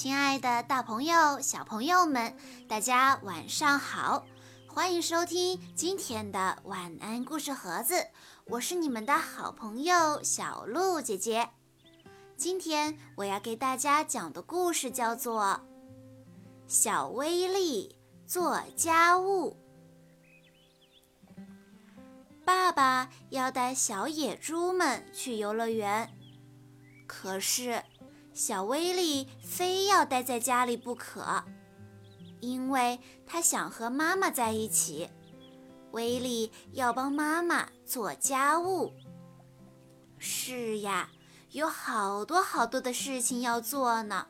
亲爱的，大朋友、小朋友们，大家晚上好！欢迎收听今天的晚安故事盒子，我是你们的好朋友小鹿姐姐。今天我要给大家讲的故事叫做《小威力做家务》。爸爸要带小野猪们去游乐园，可是。小威力非要待在家里不可，因为他想和妈妈在一起。威力要帮妈妈做家务。是呀，有好多好多的事情要做呢。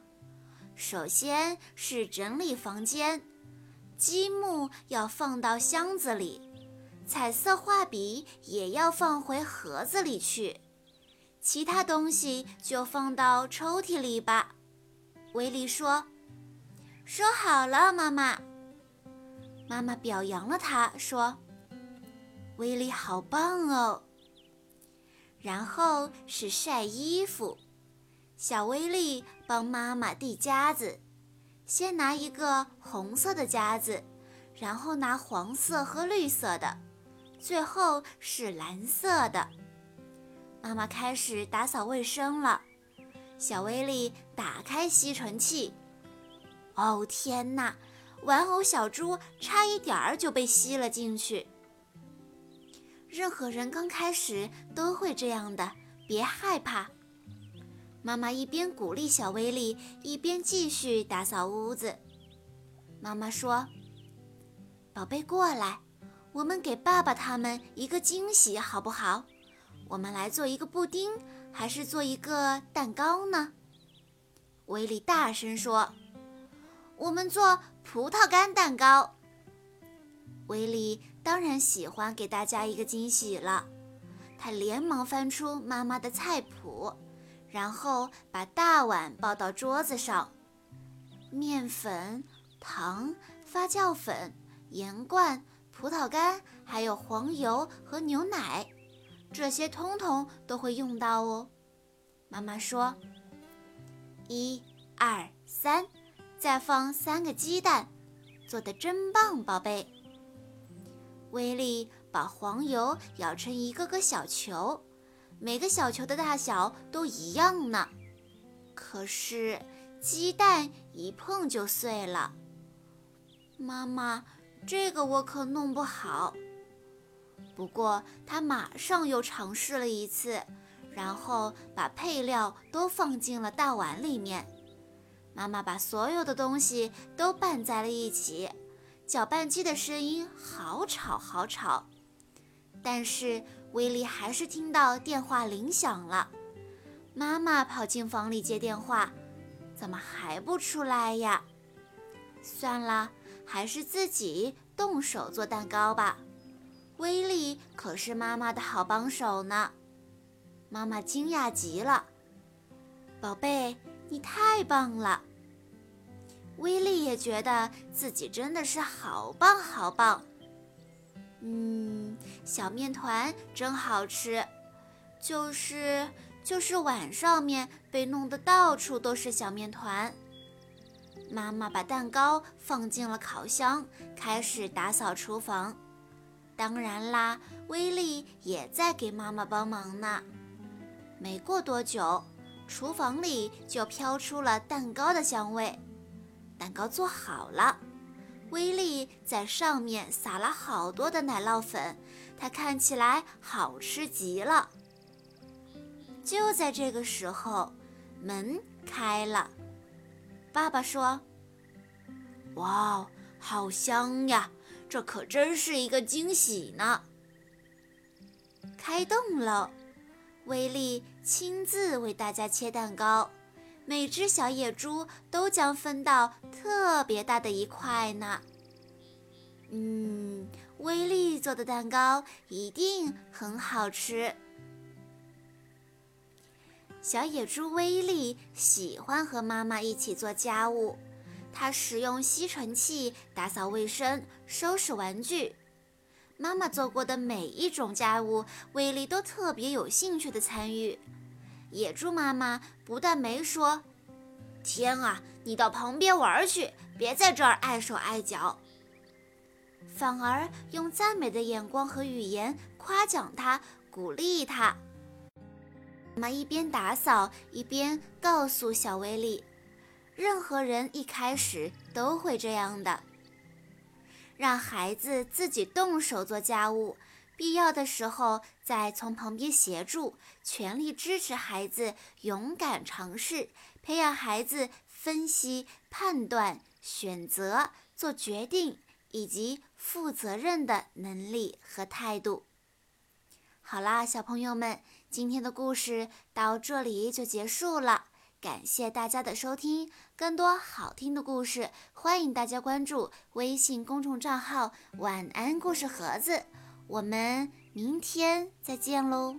首先是整理房间，积木要放到箱子里，彩色画笔也要放回盒子里去。其他东西就放到抽屉里吧，威力说：“说好了，妈妈。”妈妈表扬了他，说：“威力好棒哦。”然后是晒衣服，小威力帮妈妈递夹子，先拿一个红色的夹子，然后拿黄色和绿色的，最后是蓝色的。妈妈开始打扫卫生了，小威力打开吸尘器。哦天哪，玩偶小猪差一点儿就被吸了进去。任何人刚开始都会这样的，别害怕。妈妈一边鼓励小威力，一边继续打扫屋子。妈妈说：“宝贝，过来，我们给爸爸他们一个惊喜，好不好？”我们来做一个布丁，还是做一个蛋糕呢？威力大声说：“我们做葡萄干蛋糕。”威力当然喜欢给大家一个惊喜了，他连忙翻出妈妈的菜谱，然后把大碗抱到桌子上，面粉、糖、发酵粉、盐罐、葡萄干，还有黄油和牛奶。这些通通都会用到哦，妈妈说：“一、二、三，再放三个鸡蛋，做的真棒，宝贝。”威力把黄油舀成一个个小球，每个小球的大小都一样呢。可是鸡蛋一碰就碎了，妈妈，这个我可弄不好。不过，他马上又尝试了一次，然后把配料都放进了大碗里面。妈妈把所有的东西都拌在了一起，搅拌机的声音好吵好吵。但是威力还是听到电话铃响了。妈妈跑进房里接电话，怎么还不出来呀？算了，还是自己动手做蛋糕吧。威力可是妈妈的好帮手呢，妈妈惊讶极了。宝贝，你太棒了！威力也觉得自己真的是好棒好棒。嗯，小面团真好吃，就是就是碗上面被弄得到处都是小面团。妈妈把蛋糕放进了烤箱，开始打扫厨房。当然啦，威力也在给妈妈帮忙呢。没过多久，厨房里就飘出了蛋糕的香味。蛋糕做好了，威力在上面撒了好多的奶酪粉，它看起来好吃极了。就在这个时候，门开了。爸爸说：“哇，好香呀！”这可真是一个惊喜呢！开动了，威力亲自为大家切蛋糕，每只小野猪都将分到特别大的一块呢。嗯，威力做的蛋糕一定很好吃。小野猪威力喜欢和妈妈一起做家务。他使用吸尘器打扫卫生、收拾玩具。妈妈做过的每一种家务，威力都特别有兴趣的参与。野猪妈妈不但没说：“天啊，你到旁边玩去，别在这儿碍手碍脚。”反而用赞美的眼光和语言夸奖他，鼓励他。妈妈一边打扫一边告诉小威力：“任何人一开始都会这样的，让孩子自己动手做家务，必要的时候再从旁边协助，全力支持孩子勇敢尝试，培养孩子分析、判断、选择、做决定。”以及负责任的能力和态度。好啦，小朋友们，今天的故事到这里就结束了。感谢大家的收听，更多好听的故事，欢迎大家关注微信公众账号“晚安故事盒子”。我们明天再见喽！